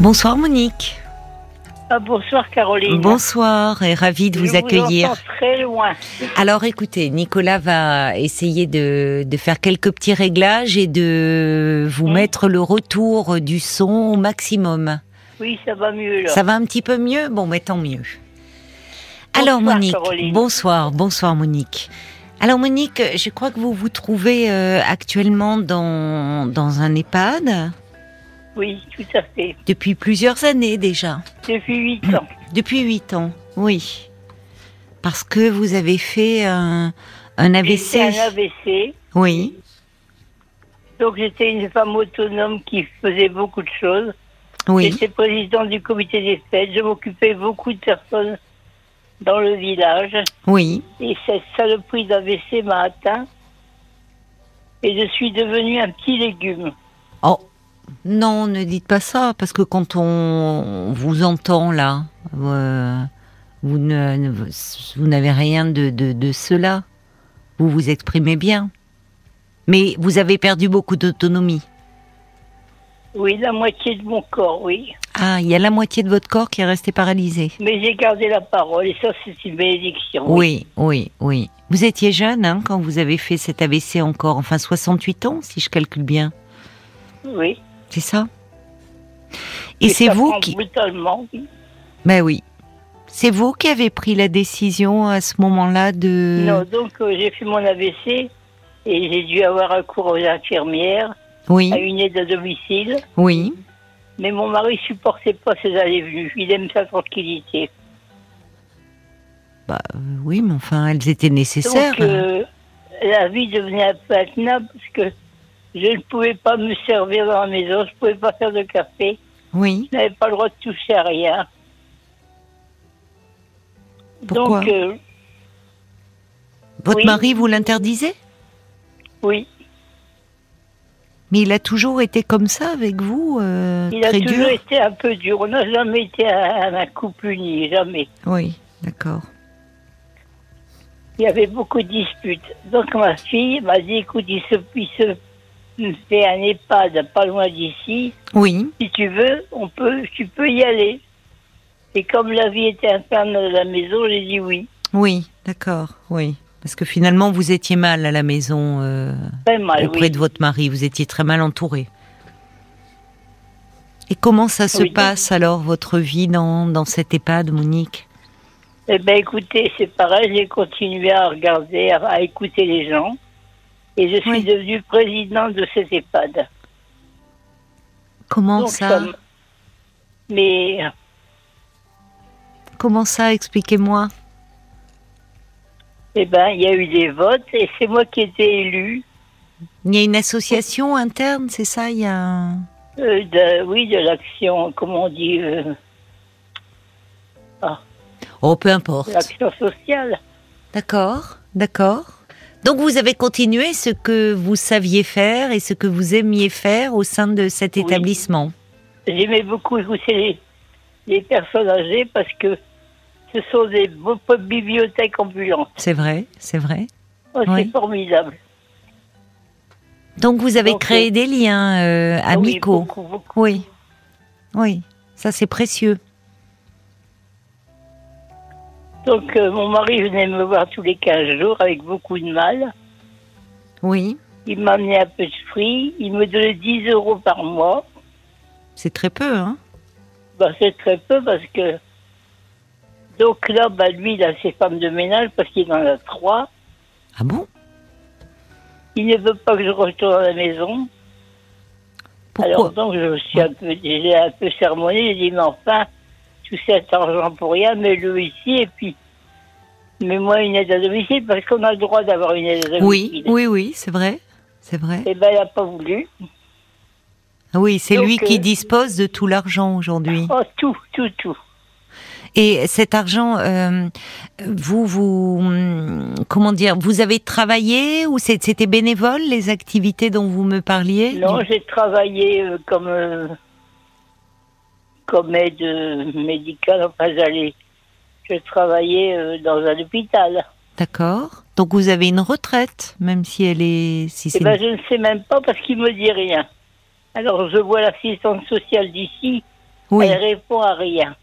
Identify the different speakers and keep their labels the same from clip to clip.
Speaker 1: Bonsoir Monique.
Speaker 2: Ah, bonsoir Caroline.
Speaker 1: Bonsoir et ravie de
Speaker 2: Je
Speaker 1: vous accueillir.
Speaker 2: entends très loin.
Speaker 1: Alors écoutez, Nicolas va essayer de, de faire quelques petits réglages et de vous mettre le retour du son au maximum.
Speaker 2: Oui, ça va mieux là.
Speaker 1: Ça va un petit peu mieux? Bon, mais tant mieux. Alors Monique,
Speaker 2: Caroline.
Speaker 1: bonsoir, bonsoir Monique. Alors Monique, je crois que vous vous trouvez euh, actuellement dans, dans un EHPAD?
Speaker 2: Oui, tout à fait.
Speaker 1: depuis plusieurs années déjà.
Speaker 2: Depuis huit ans.
Speaker 1: Depuis huit ans, oui. Parce que vous avez fait un, un
Speaker 2: J'ai fait
Speaker 1: AVC.
Speaker 2: un AVC.
Speaker 1: Oui,
Speaker 2: Donc j'étais une femme autonome qui faisait beaucoup de choses.
Speaker 1: oui,
Speaker 2: J'étais présidente du comité des fêtes. Je m'occupais beaucoup de personnes dans le village.
Speaker 1: oui.
Speaker 2: Et cette saloperie d'AVC m'a atteint. Et je suis devenue un petit légume.
Speaker 1: Oh, non, ne dites pas ça, parce que quand on vous entend là, euh, vous ne- ne- vous n'avez rien de, de, de cela. Vous vous exprimez bien. Mais vous avez perdu beaucoup d'autonomie.
Speaker 2: Oui, la moitié de mon corps, oui.
Speaker 1: Ah, il y a la moitié de votre corps qui est resté paralysé.
Speaker 2: Mais j'ai gardé la parole et ça, c'est une bénédiction.
Speaker 1: Oui, oui, oui. Vous étiez jeune hein, quand vous avez fait cet AVC encore, enfin 68 ans, si je calcule bien.
Speaker 2: Oui.
Speaker 1: C'est ça Et c'est vous qui...
Speaker 2: Brutalement, oui.
Speaker 1: Ben oui. C'est vous qui avez pris la décision à ce moment-là de...
Speaker 2: Non, donc euh, j'ai fait mon AVC et j'ai dû avoir recours aux infirmières,
Speaker 1: Oui,
Speaker 2: à une aide à domicile.
Speaker 1: oui.
Speaker 2: Mais mon mari supportait pas ces allées-venues. Il aime sa tranquillité.
Speaker 1: Bah euh, oui, mais enfin, elles étaient nécessaires.
Speaker 2: Donc euh, la vie devenait un peu intenable parce que je ne pouvais pas me servir dans la maison, je ne pouvais pas faire de café,
Speaker 1: Oui.
Speaker 2: je n'avais pas le droit de toucher à rien.
Speaker 1: Pourquoi
Speaker 2: Donc, euh,
Speaker 1: Votre
Speaker 2: oui.
Speaker 1: mari vous l'interdisait?
Speaker 2: Oui,
Speaker 1: Mais il a toujours été comme ça avec vous, euh,
Speaker 2: il a toujours
Speaker 1: dur?
Speaker 2: été un peu dur. On n'a jamais été un, un couple uni, jamais.
Speaker 1: Oui, d'accord.
Speaker 2: Il y avait beaucoup de disputes. Donc ma fille m'a dit, écoute, il se, il se fait un EHPAD pas loin d'ici.
Speaker 1: Oui,
Speaker 2: Si tu veux, on peut, tu peux y aller. Et comme la vie était infernale à la maison, j'ai dit oui.
Speaker 1: oui, d'accord, oui. Parce que finalement, vous étiez mal à la maison euh,
Speaker 2: Très mal,
Speaker 1: auprès
Speaker 2: oui.
Speaker 1: de votre mari, vous étiez très mal entouré. Et comment ça se
Speaker 2: Oui,
Speaker 1: passe alors, votre vie dans, dans cet EHPAD, Monique?
Speaker 2: Eh bien, écoutez, c'est pareil, j'ai continué à regarder, à, à écouter les gens. Et je suis
Speaker 1: Oui.
Speaker 2: devenue présidente de cet EHPAD.
Speaker 1: Comment
Speaker 2: Donc,
Speaker 1: ça
Speaker 2: Mais
Speaker 1: Comment ça Expliquez-moi.
Speaker 2: eh ben, il y a eu des votes et c'est moi qui ai été élue.
Speaker 1: Il y a une association interne, c'est ça Il y a un-
Speaker 2: Euh, de, oui, de l'action, comment on dit, euh,
Speaker 1: Oh, peu importe.
Speaker 2: l'action sociale.
Speaker 1: D'accord, d'accord. Donc vous avez continué ce que vous saviez faire et ce que vous aimiez faire au sein de cet
Speaker 2: Oui.
Speaker 1: établissement.
Speaker 2: J'aimais beaucoup écouter les, les personnes âgées parce que ce sont des bibliothèques ambulantes.
Speaker 1: C'est vrai, c'est vrai.
Speaker 2: Oh,
Speaker 1: Oui.
Speaker 2: C'est formidable.
Speaker 1: Donc vous avez
Speaker 2: Donc,
Speaker 1: créé des liens euh,
Speaker 2: oui,
Speaker 1: amicaux.
Speaker 2: beaucoup, beaucoup.
Speaker 1: Oui, oui, ça c'est précieux.
Speaker 2: Donc, euh, mon mari venait me voir tous les 15 jours avec beaucoup de mal.
Speaker 1: Oui,
Speaker 2: Il m'amenait un peu de fruits. Il me donnait 10 euros par mois.
Speaker 1: c'est très peu, hein
Speaker 2: Bah, c'est très peu parce que. Donc là, bah, lui, il a ses femmes de ménage parce qu'il en a trois.
Speaker 1: Ah bon?
Speaker 2: Il ne veut pas que je retourne à la maison.
Speaker 1: Pourquoi?
Speaker 2: Alors donc, je me suis un peu, j'ai un peu sermonné. J'ai dit, mais enfin, tout cet argent pour rien, mets-le ici et puis mets-moi une aide à domicile parce qu'on a le droit d'avoir une aide à domicile.
Speaker 1: Oui, oui, oui, c'est vrai, c'est vrai.
Speaker 2: Eh ben, il n'a pas voulu.
Speaker 1: Ah Oui, c'est lui qui
Speaker 2: euh,
Speaker 1: dispose de tout l'argent aujourd'hui.
Speaker 2: Oh, tout, tout, tout.
Speaker 1: Et cet argent, euh, vous, vous, comment dire, vous avez travaillé ou c'était bénévole les activités dont vous me parliez?
Speaker 2: Non, j'ai travaillé euh, comme, comme aide euh, médicale. Enfin, j'allais. Je travaillais euh, dans un hôpital.
Speaker 1: D'accord. Donc vous avez une retraite, même si elle est, si
Speaker 2: Eh ben, je ne sais même pas parce qu'il me dit rien. Alors, je vois l'assistante sociale d'ici.
Speaker 1: Oui.
Speaker 2: Elle répond à rien.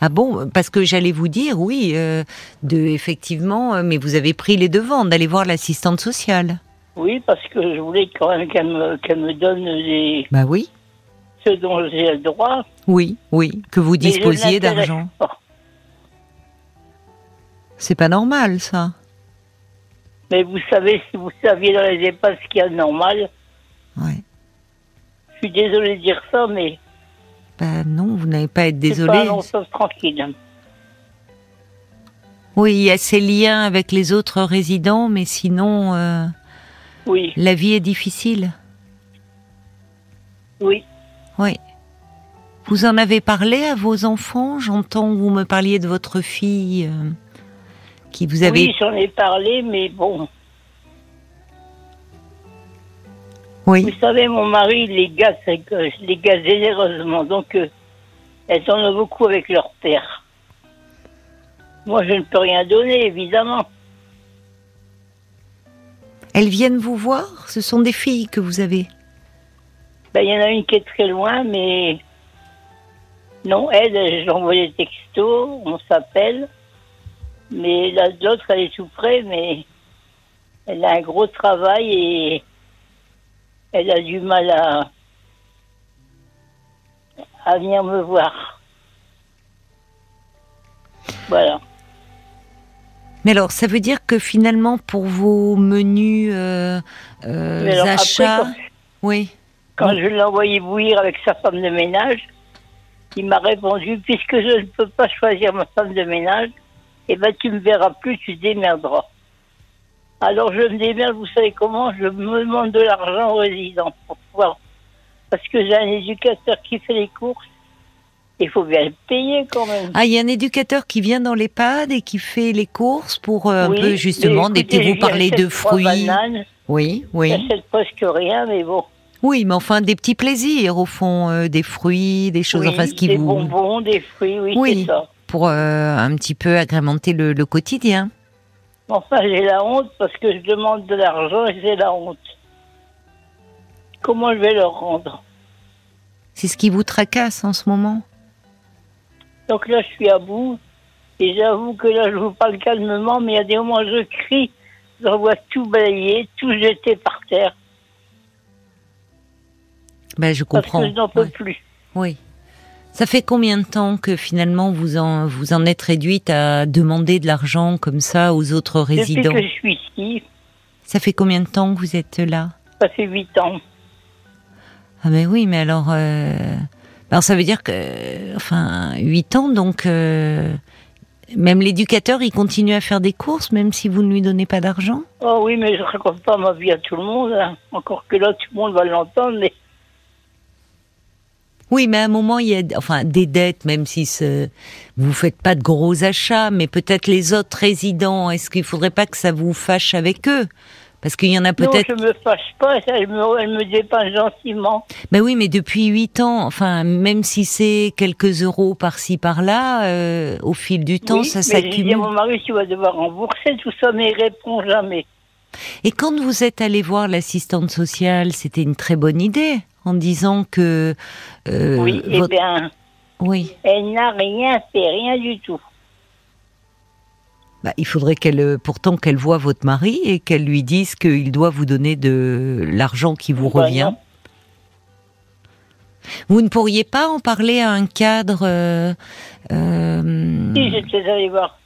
Speaker 1: Ah bon? Parce que j'allais vous dire, oui, euh, de effectivement, mais vous avez pris les devants d'aller voir l'assistante sociale.
Speaker 2: Oui, parce que je voulais quand même qu'elle me, qu'elle me donne les,
Speaker 1: Bah oui,
Speaker 2: ce dont j'ai le droit.
Speaker 1: oui, oui, que vous disposiez d'argent. C'est pas normal, ça.
Speaker 2: Mais vous savez, si vous saviez dans les EHPAD ce qu'il y a de normal,
Speaker 1: Ouais.
Speaker 2: je suis désolée de dire ça, mais
Speaker 1: Bah non, vous n'avez pas à être
Speaker 2: c'est pas tranquille.
Speaker 1: Oui, il y a ces liens avec les autres résidents, mais sinon, euh,
Speaker 2: Oui,
Speaker 1: la vie est difficile.
Speaker 2: oui.
Speaker 1: Oui. Vous en avez parlé à vos enfants J'entends vous me parliez de votre fille euh, qui vous avait...
Speaker 2: Oui, j'en ai parlé, mais bon.
Speaker 1: Oui.
Speaker 2: Vous savez, mon mari, les gars, je les gars généreusement. Donc, euh, elles en ont beaucoup avec leur père. Moi, je ne peux rien donner, évidemment.
Speaker 1: Elles viennent vous voir? Ce sont des filles que vous avez
Speaker 2: Ben, il y en a une qui est très loin, mais. Non, elle, j'envoie des textos, on s'appelle. Mais la- l'autre, elle est tout près, mais elle a un gros travail et elle a du mal à, à venir me voir. Voilà.
Speaker 1: Mais alors, ça veut dire que finalement, pour vos menus euh, euh,
Speaker 2: après,
Speaker 1: achats...
Speaker 2: quand-
Speaker 1: Oui.
Speaker 2: Quand je l'ai envoyé bouillir avec sa femme de ménage, il m'a répondu puisque je ne peux pas choisir ma femme de ménage, eh ben tu me verras plus, tu te démerderas. Alors je me démerde, vous savez comment? Je me demande de l'argent aux résidents pour pouvoir. Parce que j'ai un éducateur qui fait les courses. Il faut bien le payer quand même.
Speaker 1: Ah, il y a un éducateur qui vient dans l'EHPAD et qui fait les courses pour euh, un
Speaker 2: Oui,
Speaker 1: peu justement, d'été vous parler de fruits.
Speaker 2: bananes,
Speaker 1: Oui, oui.
Speaker 2: J'achète presque rien, mais bon.
Speaker 1: Oui, mais enfin des petits plaisirs au fond, euh, des fruits, des choses
Speaker 2: Oui,
Speaker 1: enfin ce qui
Speaker 2: des
Speaker 1: vous
Speaker 2: bonbons, des fruits, oui,
Speaker 1: Oui.
Speaker 2: c'est ça.
Speaker 1: pour euh, un petit peu agrémenter le, le quotidien.
Speaker 2: Enfin, j'ai la honte parce que je demande de l'argent et j'ai la honte. Comment je vais leur rendre?
Speaker 1: C'est ce qui vous tracasse en ce moment?
Speaker 2: Donc là, je suis à bout. Et j'avoue que là, je vous parle calmement, mais il y a des moments où je crie, je vois tout balayer, tout jeter par terre.
Speaker 1: Ben je
Speaker 2: Parce
Speaker 1: comprends.
Speaker 2: que je n'en peux
Speaker 1: Ouais.
Speaker 2: plus.
Speaker 1: Oui. Ça fait combien de temps que finalement vous en vous en êtes réduite à demander de l'argent comme ça aux autres
Speaker 2: Depuis
Speaker 1: résidents
Speaker 2: que je suis ici,
Speaker 1: Ça fait combien de temps que vous êtes là?
Speaker 2: Ça fait huit ans.
Speaker 1: Ah mais oui, mais alors, euh, alors ça veut dire que, enfin, 8 ans, donc euh, même l'éducateur, il continue à faire des courses, même si vous ne lui donnez pas d'argent?
Speaker 2: Oh oui, mais je raconte pas ma vie à tout le monde. hein. Encore que là, tout le monde va l'entendre, mais
Speaker 1: Oui, mais à un moment, il y a, enfin, des dettes, même si ce, vous faites pas de gros achats, mais peut-être les autres résidents. Est-ce qu'il faudrait pas que ça vous fâche avec eux? Parce qu'il y en a
Speaker 2: non,
Speaker 1: peut-être.
Speaker 2: je me fâche pas. Elle me, elle me gentiment.
Speaker 1: Ben oui, mais depuis huit ans, enfin, même si c'est quelques euros par-ci par-là, euh, au fil du temps,
Speaker 2: Oui,
Speaker 1: ça
Speaker 2: mais j'ai dit à
Speaker 1: s'accumule.
Speaker 2: mon mari, tu vas devoir rembourser tout ça, mais il répond jamais.
Speaker 1: Et quand vous êtes allé voir l'assistante sociale, c'était une très bonne idée, en disant que euh,
Speaker 2: oui, eh
Speaker 1: votre-
Speaker 2: bien,
Speaker 1: oui,
Speaker 2: elle n'a rien fait, rien du tout.
Speaker 1: Bah, il faudrait qu'elle, euh, pourtant, qu'elle voie votre mari et qu'elle lui dise qu'il doit vous donner de l'argent qui vous
Speaker 2: Bah
Speaker 1: revient.
Speaker 2: non.
Speaker 1: Vous ne pourriez pas en parler à un cadre euh, euh,
Speaker 2: Si, j'étais allée voir.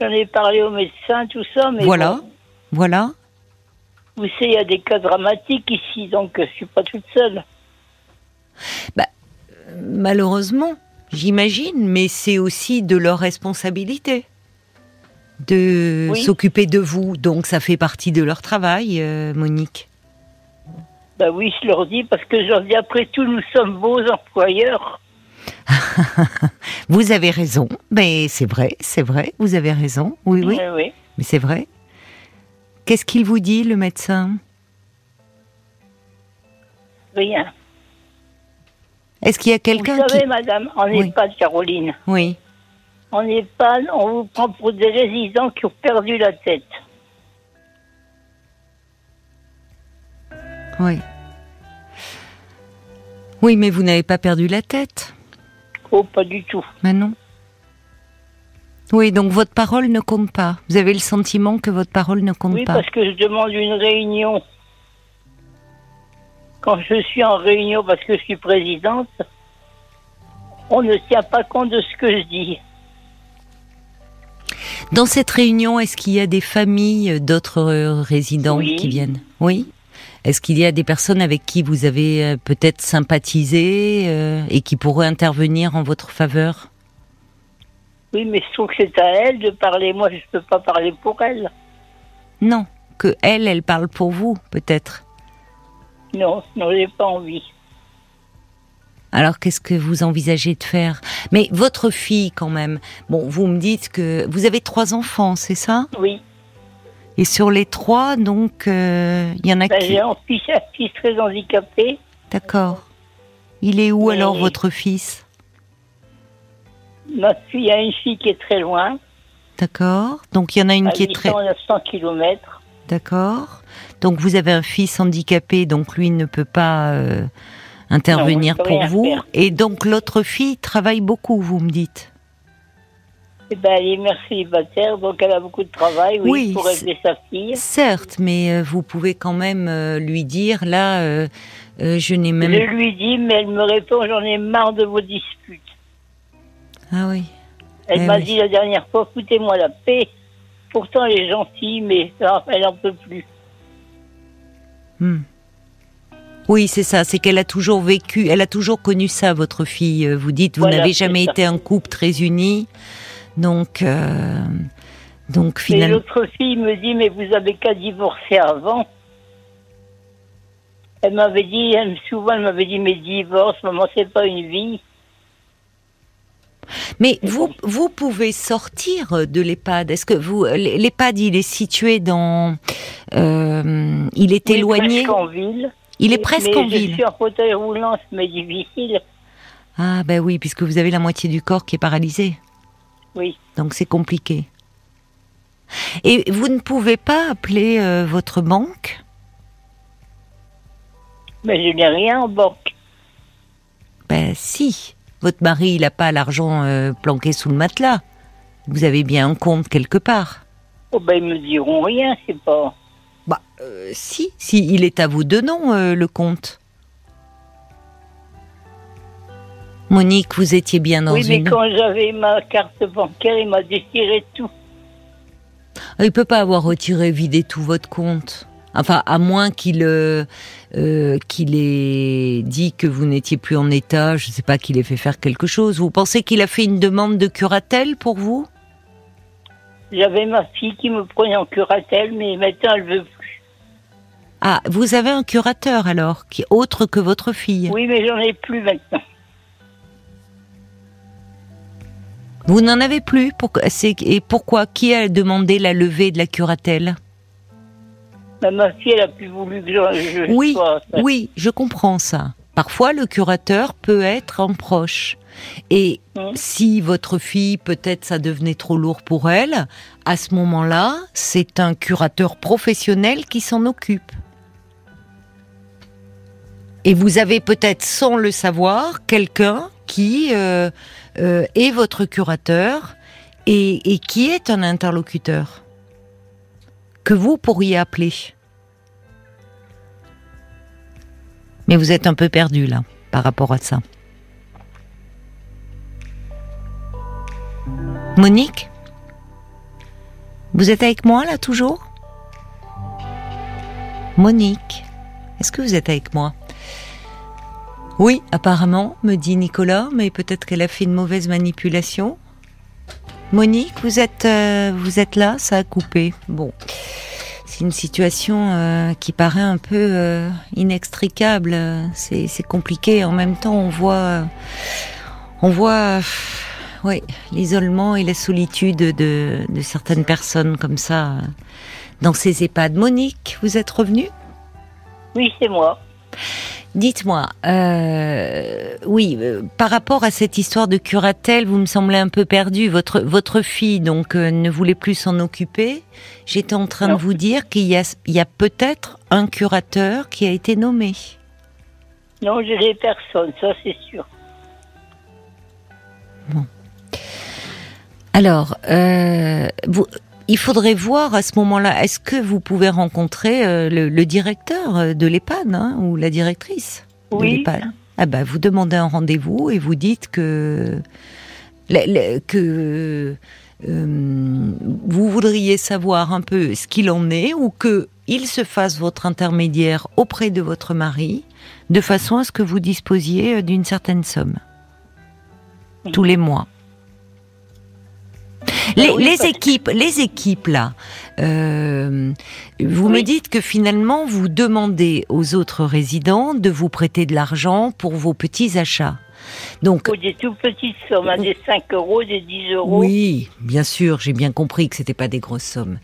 Speaker 2: J'en ai parlé au médecin, tout ça, mais
Speaker 1: Voilà,
Speaker 2: bon,
Speaker 1: voilà.
Speaker 2: Vous savez, il y a des cas dramatiques ici, donc je suis pas toute seule.
Speaker 1: Malheureusement, j'imagine, mais c'est aussi de leur responsabilité de
Speaker 2: Oui.
Speaker 1: s'occuper de vous. Donc ça fait partie de leur travail, euh, Monique.
Speaker 2: Bah oui, je leur dis, parce que je leur dis, après tout, nous sommes beaux employeurs.
Speaker 1: Vous avez raison, mais c'est vrai, c'est vrai, vous avez raison. Oui, oui,
Speaker 2: oui.
Speaker 1: mais c'est vrai. Qu'est-ce qu'il vous dit, le médecin?
Speaker 2: Rien.
Speaker 1: Est-ce qu'il y a quelqu'un
Speaker 2: Vous savez,
Speaker 1: qui...
Speaker 2: madame, en
Speaker 1: Oui.
Speaker 2: EHPAD, Caroline,
Speaker 1: Oui,
Speaker 2: en EHPAD, on vous prend pour des résidents qui ont perdu la tête.
Speaker 1: oui. Oui, mais vous n'avez pas perdu la tête.
Speaker 2: Oh, pas du tout.
Speaker 1: Mais non. Oui, donc votre parole ne compte pas. Vous avez le sentiment que votre parole ne compte
Speaker 2: Oui,
Speaker 1: pas.
Speaker 2: parce que je demande une réunion. Quand je suis en réunion parce que je suis présidente, on ne tient pas compte de ce que je dis.
Speaker 1: Dans cette réunion, est-ce qu'il y a des familles d'autres euh, résidents
Speaker 2: Oui.
Speaker 1: qui viennent? Oui. Est-ce qu'il y a des personnes avec qui vous avez euh, peut-être sympathisé euh, et qui pourraient intervenir en votre faveur?
Speaker 2: Oui, mais je trouve que c'est à elle de parler. Moi, je ne peux pas parler pour elle.
Speaker 1: Non, que elle, elle parle pour vous, peut-être.
Speaker 2: Non, non, j'ai pas envie.
Speaker 1: Alors qu'est-ce que vous envisagez de faire? Mais votre fille, quand même. Bon, vous me dites que vous avez trois enfants, c'est ça?
Speaker 2: Oui.
Speaker 1: Et sur les trois, donc, euh, il y en a
Speaker 2: Ben,
Speaker 1: qui.
Speaker 2: j'ai un fils, un fils très handicapé.
Speaker 1: D'accord. Il est où alors votre fils?
Speaker 2: Ma fille a une fille qui est très loin,
Speaker 1: D'accord. Donc il y en a une
Speaker 2: à
Speaker 1: qui est très.
Speaker 2: 800 900 kilomètres.
Speaker 1: D'accord. Donc vous avez un fils handicapé, donc lui ne peut pas euh, intervenir
Speaker 2: Non,
Speaker 1: pour vous.
Speaker 2: faire.
Speaker 1: Et donc l'autre fille travaille beaucoup, vous me dites.
Speaker 2: Eh ben, elle est mère célibataire, donc elle a beaucoup de travail, oui,
Speaker 1: Oui,
Speaker 2: pour aider sa fille.
Speaker 1: Certes, mais euh, vous pouvez quand même euh, lui dire là, euh, je n'ai même.
Speaker 2: Je lui dis, mais elle me répond, j'en ai marre de vos disputes.
Speaker 1: Ah oui.
Speaker 2: Elle
Speaker 1: Eh
Speaker 2: m'a
Speaker 1: oui.
Speaker 2: dit la dernière fois, foutez-moi la paix. Pourtant, elle est gentille, mais ah, elle n'en peut plus.
Speaker 1: Hmm. Oui, c'est ça. C'est qu'elle a toujours vécu, elle a toujours connu ça, votre fille. Euh, Vous dites, vous
Speaker 2: Voilà,
Speaker 1: n'avez jamais
Speaker 2: ça.
Speaker 1: été un couple très uni, donc, euh, donc finalement.
Speaker 2: l'autre fille me dit, mais vous avez qu'à divorcer avant. Elle m'avait dit, souvent, elle m'avait dit, mais divorce, maman, c'est pas une vie.
Speaker 1: Mais vous, vous pouvez sortir de l'EHPAD. Est-ce que vous, l'EHPAD, il est situé dans, euh, il est
Speaker 2: Oui,
Speaker 1: éloigné.
Speaker 2: presque en ville.
Speaker 1: Il est presque
Speaker 2: mais
Speaker 1: en
Speaker 2: Je
Speaker 1: ville.
Speaker 2: suis en fauteuil roulant, mais difficile.
Speaker 1: Ah ben oui, puisque vous avez la moitié du corps qui est paralysé,
Speaker 2: Oui.
Speaker 1: donc c'est compliqué. Et vous ne pouvez pas appeler euh, votre banque?
Speaker 2: Mais je n'ai rien en banque.
Speaker 1: Ben si. Votre mari, il n'a pas l'argent euh, planqué sous le matelas. Vous avez bien un compte quelque part.
Speaker 2: Oh, ben, ils me diront rien, c'est pas.
Speaker 1: Bah, euh, si, si, il est à vous de nom, euh, le compte. Monique, vous étiez bien dans
Speaker 2: oui, mais quand j'avais ma carte bancaire, il m'a déchiré tout.
Speaker 1: Il peut pas avoir retiré, vidé tout votre compte. Enfin, à moins qu'il euh, euh, qu'il ait dit que vous n'étiez plus en état, je sais pas, qu'il ait fait faire quelque chose. Vous pensez qu'il a fait une demande de curatelle pour vous?
Speaker 2: J'avais ma fille qui me prenait en curatelle, mais maintenant elle veut plus.
Speaker 1: Ah, vous avez un curateur alors, qui autre que votre fille?
Speaker 2: Oui, mais j'en ai plus maintenant.
Speaker 1: Vous n'en avez plus? Et pourquoi? Qui a demandé la levée de la curatelle?
Speaker 2: Mais ma fille, elle a plus voulu que je, je
Speaker 1: Oui,
Speaker 2: sois.
Speaker 1: oui, je comprends ça. Parfois, le curateur peut être un proche. Et
Speaker 2: Hmm.
Speaker 1: si votre fille, peut-être, ça devenait trop lourd pour elle, à ce moment-là, c'est un curateur professionnel qui s'en occupe. Et vous avez peut-être, sans le savoir, quelqu'un qui euh, euh, est votre curateur et, et qui est un interlocuteur que vous pourriez appeler. Mais vous êtes un peu perdu là, par rapport à ça. Monique Vous êtes avec moi là toujours? Monique Est-ce que vous êtes avec moi? Oui, apparemment, me dit Nicolas, mais peut-être qu'elle a fait une mauvaise manipulation. Monique, vous êtes, euh, vous êtes là Ça a coupé. Bon. C'est une situation euh, qui paraît un peu euh, inextricable. C'est compliqué. En même temps, on voit, on voit, oui, l'isolement et la solitude de, de certaines personnes comme ça dans ces EHPAD. Monique, vous êtes revenue?
Speaker 2: Oui, c'est moi.
Speaker 1: Dites-moi, euh, oui, euh, par rapport à cette histoire de curatelle, vous me semblez un peu perdu. Votre votre fille donc euh, ne voulait plus s'en occuper. J'étais en train
Speaker 2: Non.
Speaker 1: de vous dire qu'il y a il y a peut-être un curateur qui a été nommé.
Speaker 2: Non, je n'ai personne, ça c'est sûr.
Speaker 1: Alors, euh, vous, il faudrait voir à ce moment-là, est-ce que vous pouvez rencontrer euh, le, le directeur euh, de l'EHPAD hein, ou la directrice de l'EHPAD? Ah bah, Vous demandez un rendez-vous et vous dites que, que euh, vous voudriez savoir un peu ce qu'il en est ou que il se fasse votre intermédiaire auprès de votre mari de façon à ce que vous disposiez d'une certaine somme. Tous les mois. Les,
Speaker 2: oui,
Speaker 1: les équipes, les équipes là, euh, vous me dites que finalement vous demandez aux autres résidents de vous prêter de l'argent pour vos petits achats. Donc
Speaker 2: Pour des tout petites sommes, hein, des 5 euros, des 10 euros.
Speaker 1: oui, bien sûr, j'ai bien compris que c'était pas des grosses sommes.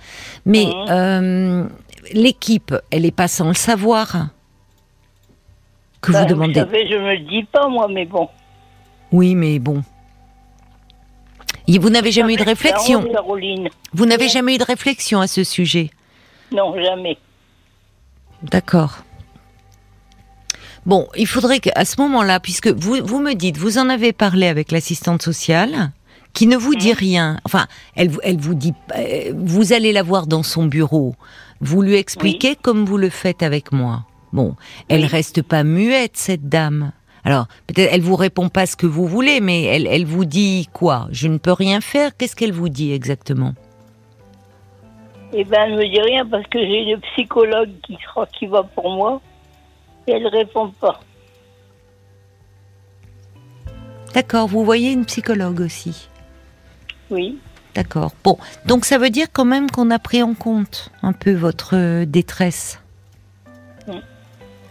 Speaker 1: Mais
Speaker 2: Mhm.
Speaker 1: euh, l'équipe, elle est pas sans le savoir que
Speaker 2: Ben,
Speaker 1: vous demandez.
Speaker 2: savez, je me le dis pas, moi, mais bon.
Speaker 1: Oui, mais bon. Et vous n'avez jamais eu de réflexion.
Speaker 2: Caroline.
Speaker 1: Vous n'avez jamais eu de réflexion à ce sujet.
Speaker 2: Non, jamais.
Speaker 1: D'accord. Bon, il faudrait qu'à ce moment-là, puisque vous, vous me dites, vous en avez parlé avec l'assistante sociale, qui ne vous dit rien. Enfin, elle, vous- elle vous dit, euh, vous allez la voir dans son bureau. Vous lui expliquez comme vous le faites avec moi. Bon, elle
Speaker 2: Oui.
Speaker 1: reste pas muette cette dame. Alors peut-être elle vous répond pas ce que vous voulez, mais elle, elle vous dit quoi? Je ne peux rien faire? Qu'est-ce qu'elle vous dit exactement?
Speaker 2: Eh ben, elle me dit rien parce que j'ai le psychologue qui qui va pour moi et elle répond pas.
Speaker 1: D'accord. Vous voyez une psychologue aussi?
Speaker 2: Oui.
Speaker 1: D'accord. Bon, donc ça veut dire quand même qu'on a pris en compte un peu votre euh, détresse.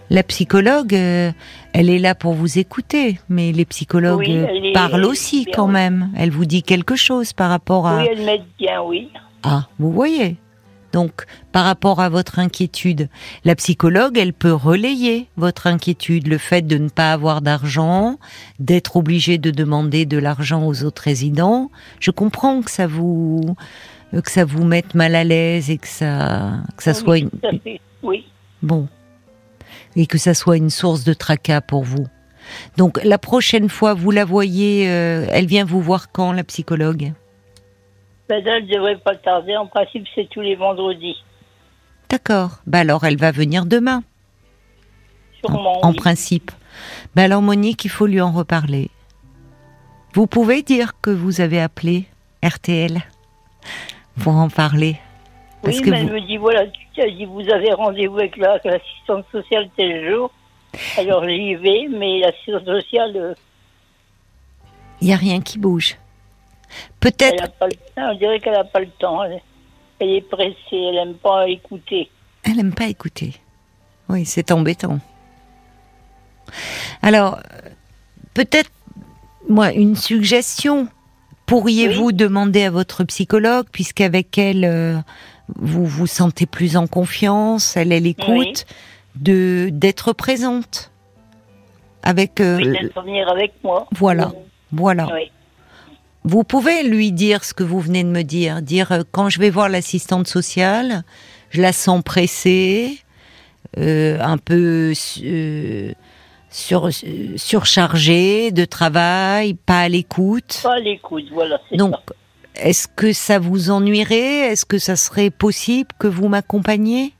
Speaker 1: La psychologue, euh, elle est là pour vous écouter, mais les psychologues
Speaker 2: Oui,
Speaker 1: euh, parlent
Speaker 2: est
Speaker 1: aussi
Speaker 2: bien,
Speaker 1: quand
Speaker 2: oui.
Speaker 1: même. Elle vous dit quelque chose par rapport à...
Speaker 2: Oui, elle m'aide bien, oui.
Speaker 1: Ah, vous voyez. Donc, par rapport à votre inquiétude, la psychologue, elle peut relayer votre inquiétude, le fait de ne pas avoir d'argent, d'être obligé de demander de l'argent aux autres résidents. Je comprends que ça vous euh, que ça vous mette mal à l'aise et que ça que ça
Speaker 2: Oui,
Speaker 1: soit une.
Speaker 2: Oui.
Speaker 1: bon et que ça soit une source de tracas pour vous. Donc, la prochaine fois, vous la voyez, euh, elle vient vous voir quand la psychologue?
Speaker 2: Ben, elle devrait pas tarder. En principe, c'est tous les vendredis.
Speaker 1: D'accord. Bah alors, elle va venir demain.
Speaker 2: Sûrement.
Speaker 1: en
Speaker 2: oui.
Speaker 1: principe. Ben alors Monique, il faut lui en reparler. Vous pouvez dire que vous avez appelé RTL pour en parler. Parce
Speaker 2: oui,
Speaker 1: que
Speaker 2: mais
Speaker 1: vous-
Speaker 2: elle me dit voilà, tu as dit vous avez rendez-vous avec la- avec l'assistante sociale tel jour. Alors j'y vais, mais l'assistante sociale, euh,
Speaker 1: il n'y a rien qui bouge.
Speaker 2: elle
Speaker 1: Peut-être.
Speaker 2: On dirait qu'elle n'a pas le temps. Elle, elle est pressée, elle n'aime pas écouter.
Speaker 1: elle n'aime pas écouter. Oui, c'est embêtant. Alors, peut-être, moi, une suggestion. Pourriez-vous demander à votre psychologue, puisqu'avec elle, euh, vous vous sentez plus en confiance, elle, elle écoute, de d'être présente avec. euh,
Speaker 2: Oui, venir avec moi.
Speaker 1: voilà. Voilà.
Speaker 2: Oui.
Speaker 1: Vous pouvez lui dire ce que vous venez de me dire. Dire euh, quand je vais voir l'assistante sociale, je la sens pressée, euh, un peu euh, sur, surchargée de travail, pas à l'écoute.
Speaker 2: Pas à l'écoute, voilà, c'est
Speaker 1: Donc,
Speaker 2: ça.
Speaker 1: Est-ce que ça vous ennuierait? Est-ce que ça serait possible que vous m'accompagniez?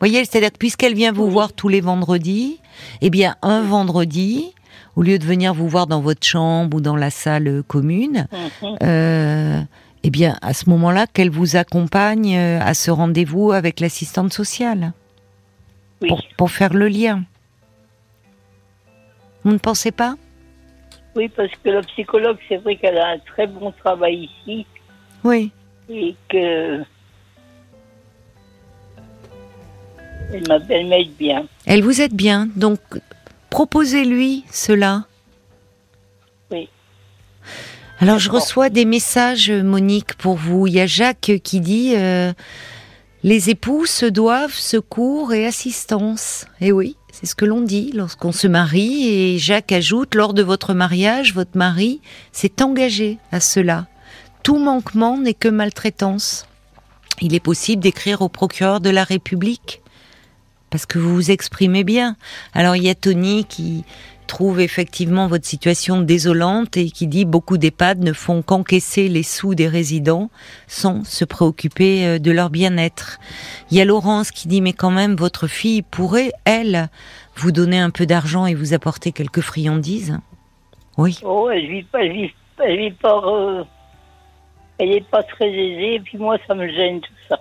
Speaker 1: Voyez, c'est-à-dire que puisqu'elle vient vous voir tous les vendredis, eh bien un vendredi, au lieu de venir vous voir dans votre chambre ou dans la salle commune,
Speaker 2: Mhm.
Speaker 1: euh, eh bien à ce moment-là, qu'elle vous accompagne euh, à ce rendez-vous avec l'assistante sociale
Speaker 2: Oui.
Speaker 1: pour, pour faire le lien. Vous ne pensez pas?
Speaker 2: Oui, parce que la psychologue, c'est vrai qu'elle a un très bon travail ici
Speaker 1: Oui.
Speaker 2: et que. Elle m'a- elle m'aide bien.
Speaker 1: Elle vous aide bien, donc proposez-lui cela.
Speaker 2: Oui.
Speaker 1: Alors je reçois des messages, Monique, pour vous. Il y a Jacques qui dit euh, les époux se doivent secours et assistance. Et oui, c'est ce que l'on dit lorsqu'on se marie. Et Jacques ajoute lors de votre mariage, votre mari s'est engagé à cela. Tout manquement n'est que maltraitance. Il est possible d'écrire au procureur de la République parce que vous vous exprimez bien. Alors il y a Tony qui trouve effectivement votre situation désolante et qui dit beaucoup d'EHPAD ne font qu'encaisser les sous des résidents sans se préoccuper euh, de leur bien-être. Il y a Laurence qui dit mais quand même votre fille pourrait, elle, vous donner un peu d'argent et vous apporter quelques friandises? Oui.
Speaker 2: Oh, elle vit pas, elle vit, pas, euh, elle est pas très aisée, et puis moi ça me gêne tout ça.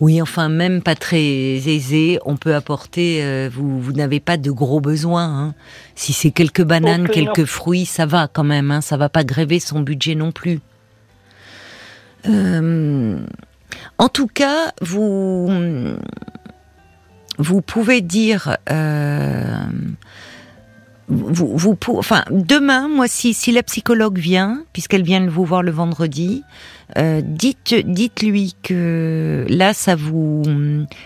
Speaker 1: Oui, enfin, même pas très aisé, on peut apporter. euh, vous vous n'avez pas de gros besoins. hein. Si c'est quelques bananes,
Speaker 2: que
Speaker 1: quelques fruits, ça va quand même. Hein, ça va pas gréver son budget non plus. Euh, en tout cas, vous vous pouvez dire. euh, vous, vous, pour- enfin, demain, moi, si, si la psychologue vient, puisqu'elle vient vous voir le vendredi, euh, dites, dites-lui que là, ça vous,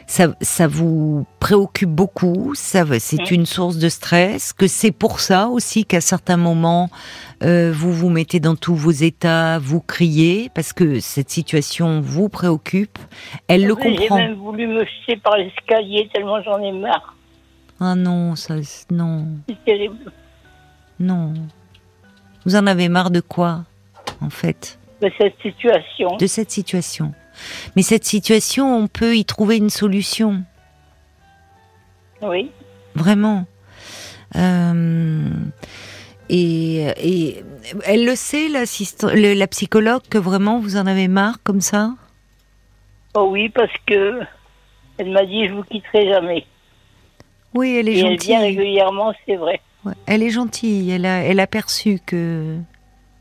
Speaker 1: ça, ça vous préoccupe beaucoup, ça, c'est une source de stress, que c'est pour ça aussi qu'à certains moments, euh, vous vous mettez dans tous vos états, vous criez, parce que cette situation vous préoccupe. Elle le
Speaker 2: Oui, J'ai
Speaker 1: comprend.
Speaker 2: même voulu me jeter par l'escalier tellement j'en ai marre.
Speaker 1: Ah non, ça, non,
Speaker 2: C'est terrible.
Speaker 1: non. Vous en avez marre de quoi, en fait?
Speaker 2: De cette situation.
Speaker 1: de cette situation. Mais cette situation, on peut y trouver une solution,
Speaker 2: Oui.
Speaker 1: vraiment. Euh, et, et elle le sait, le- la psychologue, que vraiment vous en avez marre comme ça?
Speaker 2: Oh oui, parce que elle m'a dit je vous quitterai jamais.
Speaker 1: Oui, elle est
Speaker 2: Et elle
Speaker 1: gentille.
Speaker 2: vient régulièrement, c'est vrai.
Speaker 1: Ouais, elle est gentille. Elle a, elle a perçu que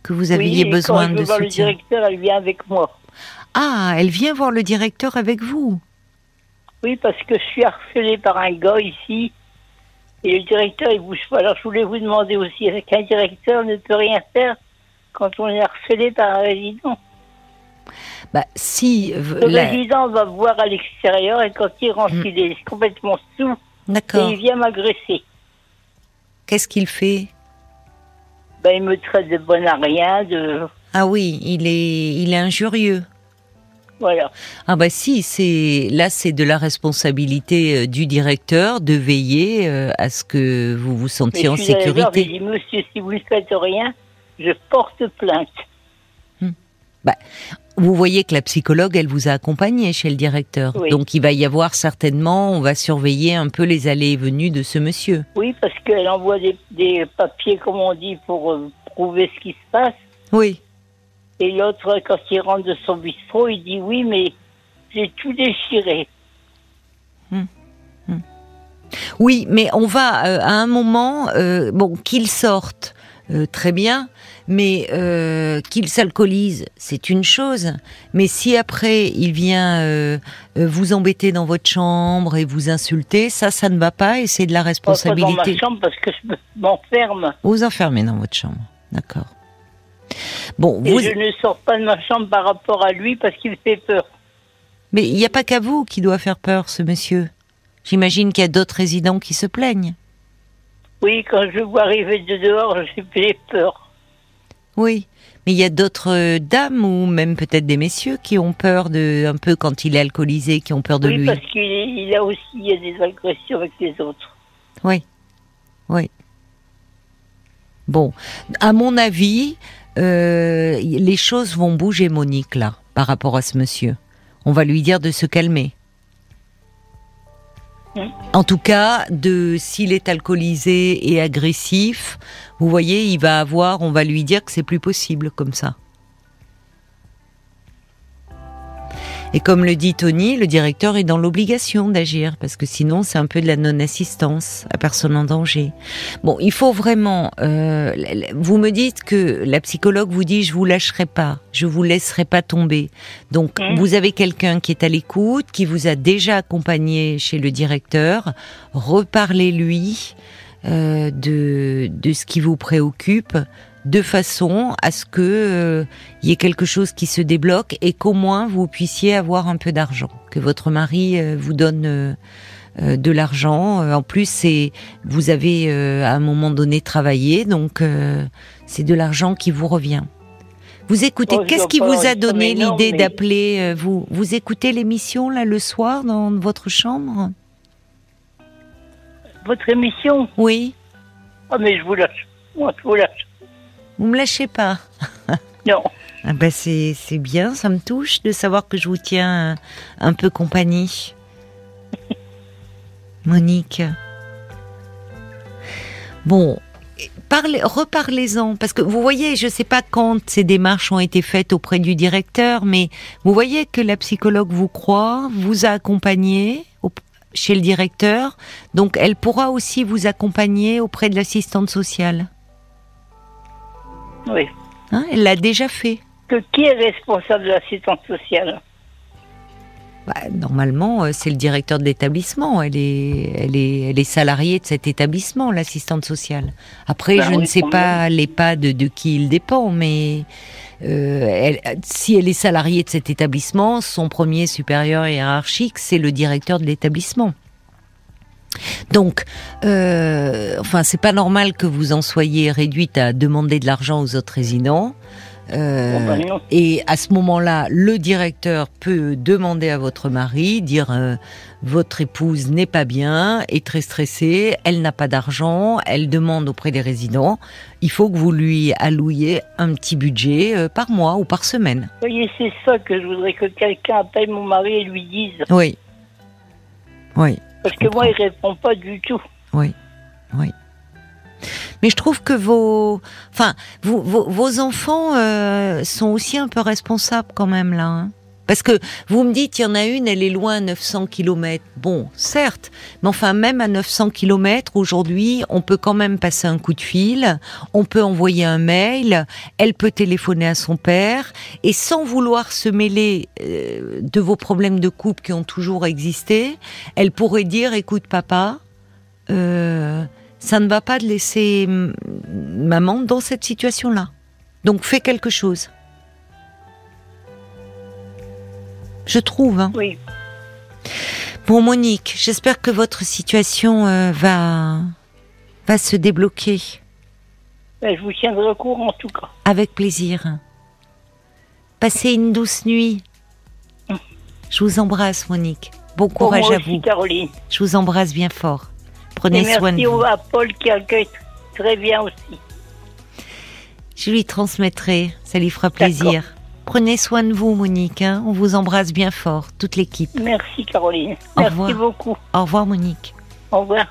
Speaker 1: que vous
Speaker 2: oui,
Speaker 1: aviez
Speaker 2: et
Speaker 1: besoin
Speaker 2: quand je
Speaker 1: de
Speaker 2: voir le
Speaker 1: soutien.
Speaker 2: directeur, elle vient avec moi.
Speaker 1: Ah, elle vient voir le directeur avec vous.
Speaker 2: Oui, parce que je suis harcelée par un gars ici. Et le directeur, il bouge pas. Alors, je voulais vous demander aussi, est-ce qu'un directeur ne peut rien faire quand on est harcelé par un résident?
Speaker 1: Bah, si
Speaker 2: Le
Speaker 1: la-
Speaker 2: résident va voir à l'extérieur et quand il rentre,
Speaker 1: Mm.
Speaker 2: il est complètement sous et
Speaker 1: d'accord.
Speaker 2: il vient m'agresser.
Speaker 1: Qu'est-ce qu'il fait?
Speaker 2: Ben, il me traite de bon à rien, de...
Speaker 1: Ah oui, il est, il est injurieux.
Speaker 2: Voilà.
Speaker 1: Ah bah si, c'est là c'est de la responsabilité euh, du directeur de veiller euh, à ce que vous vous
Speaker 2: Mais
Speaker 1: sentiez en
Speaker 2: je suis j'ai
Speaker 1: sécurité.
Speaker 2: dit, monsieur, si vous ne faites rien, je porte plainte.
Speaker 1: Vous voyez que la psychologue, elle vous a accompagné chez le directeur.
Speaker 2: Oui.
Speaker 1: Donc il va y avoir certainement, on va surveiller un peu les allées et venues de ce monsieur.
Speaker 2: Oui, parce qu'elle envoie des, des papiers, comme on dit, pour euh, prouver ce qui se passe.
Speaker 1: Oui.
Speaker 2: Et l'autre, quand il rentre de son bistrot, il dit oui, mais j'ai tout déchiré.
Speaker 1: Oui, mais on va euh, à un moment, euh, bon, qu'il sorte, très bien, mais euh, qu'il s'alcoolise, c'est une chose. Mais si après il vient euh, euh, vous embêter dans votre chambre et vous insulter, ça, ça ne va pas et c'est de la
Speaker 2: Pas dans ma
Speaker 1: responsabilité.
Speaker 2: chambre parce que je me- m'enferme.
Speaker 1: Vous enfermez dans votre chambre, d'accord. Bon,
Speaker 2: Et
Speaker 1: vous,
Speaker 2: je ne sors pas de ma chambre par rapport à lui parce qu'il fait peur.
Speaker 1: mais il n'y a pas qu'à vous qui doit faire peur, ce monsieur. J'imagine qu'il y a d'autres résidents qui se plaignent.
Speaker 2: Oui, quand je vois arriver de dehors, j'ai peur.
Speaker 1: Oui, mais il y a d'autres euh, dames ou même peut-être des messieurs qui ont peur de, un peu quand il est alcoolisé, qui ont peur de
Speaker 2: oui,
Speaker 1: lui.
Speaker 2: parce qu'il est- il a aussi il y a des agressions avec les autres.
Speaker 1: Oui, oui. Bon, à mon avis, euh, les choses vont bouger, Monique, là, par rapport à ce monsieur. On va lui dire de se calmer. En tout cas, de s'il est alcoolisé et agressif, vous voyez, il va avoir, on va lui dire que c'est plus possible comme ça. Et comme le dit Tony, le directeur est dans l'obligation d'agir parce que sinon c'est un peu de la non-assistance à personne en danger. Bon, il faut vraiment. euh, vous me dites que la psychologue vous dit je vous lâcherai pas, je vous laisserai pas tomber. Donc vous avez quelqu'un qui est à l'écoute, qui vous a déjà accompagné chez le directeur. Reparlez-lui euh, de de ce qui vous préoccupe de façon à ce que euh, il y ait quelque chose qui se débloque et qu'au moins vous puissiez avoir un peu d'argent, que votre mari euh, vous donne euh, euh, de l'argent. Euh, En plus, c'est vous avez euh, à un moment donné travaillé, donc euh, c'est de l'argent qui vous revient. Vous écoutez,
Speaker 2: Oh,
Speaker 1: qu'est-ce qui vous a donné l'idée
Speaker 2: mais-
Speaker 1: d'appeler euh, vous? Vous écoutez l'émission là le soir dans votre chambre?
Speaker 2: Votre émission?
Speaker 1: Oui,
Speaker 2: Ah, mais je vous lâche. Moi, je vous lâche.
Speaker 1: Vous me lâchez pas.
Speaker 2: Non.
Speaker 1: Ah bah c'est c'est bien, ça me touche de savoir que je vous tiens un, un peu compagnie. Monique. Bon, parlez, reparlez-en parce que vous voyez, je sais pas quand ces démarches ont été faites auprès du directeur, mais vous voyez que la psychologue vous croit, vous a accompagné au- chez le directeur, donc elle pourra aussi vous accompagner auprès de l'assistante sociale.
Speaker 2: Oui.
Speaker 1: Hein, elle l'a déjà fait.
Speaker 2: Que qui est responsable de l'assistance sociale
Speaker 1: Bah, normalement, euh, c'est le directeur de l'établissement. Elle est, elle est, elle est salariée de cet établissement, l'assistante sociale. Après,
Speaker 2: Bah
Speaker 1: je
Speaker 2: oui,
Speaker 1: ne sais pas l'EHPAD de, de qui il dépend, mais euh, elle- si elle est salariée de cet établissement, son premier supérieur hiérarchique, c'est le directeur de l'établissement. Donc, euh, enfin, c'est pas normal que vous en soyez réduite à demander de l'argent aux autres résidents. Euh, et à ce moment-là, le directeur peut demander à votre mari, dire euh, votre épouse n'est pas bien, est très stressée, elle n'a pas d'argent, elle demande auprès des résidents, il faut que vous lui allouiez un petit budget euh, par mois ou par semaine.
Speaker 2: Vous voyez, c'est ça que je voudrais que quelqu'un appelle mon mari et lui dise.
Speaker 1: Oui. Oui,
Speaker 2: Parce que moi, il répond pas du tout.
Speaker 1: oui, oui. Mais je trouve que vos, enfin, vos, vos, vos enfants euh, sont aussi un peu responsables quand même là. hein. Parce que vous me dites, il y en a une, elle est loin à 900 km. Bon, certes, mais enfin, même à 900 km, aujourd'hui, on peut quand même passer un coup de fil, on peut envoyer un mail, elle peut téléphoner à son père, et sans vouloir se mêler euh, de vos problèmes de couple qui ont toujours existé, elle pourrait dire, écoute papa, euh, ça ne va pas de laisser mm, maman dans cette situation-là. Donc fais quelque chose. Je trouve. Hein.
Speaker 2: Oui.
Speaker 1: Bon Monique, j'espère que votre situation euh, va va se débloquer
Speaker 2: Ben, je vous tiendrai au courant en tout cas.
Speaker 1: avec plaisir. Passez une douce nuit. Je vous embrasse Monique. Bon courage
Speaker 2: moi
Speaker 1: à
Speaker 2: aussi,
Speaker 1: vous.
Speaker 2: Caroline.
Speaker 1: Je vous embrasse bien fort. Prenez
Speaker 2: Et
Speaker 1: soin de
Speaker 2: merci
Speaker 1: vous.
Speaker 2: au- à Paul qui accueille très bien aussi.
Speaker 1: Je lui transmettrai, ça lui fera plaisir. Prenez soin de vous, Monique. Hein. On vous embrasse bien fort, toute l'équipe.
Speaker 2: Merci, Caroline. Merci beaucoup.
Speaker 1: Au revoir, Monique.
Speaker 2: Au revoir.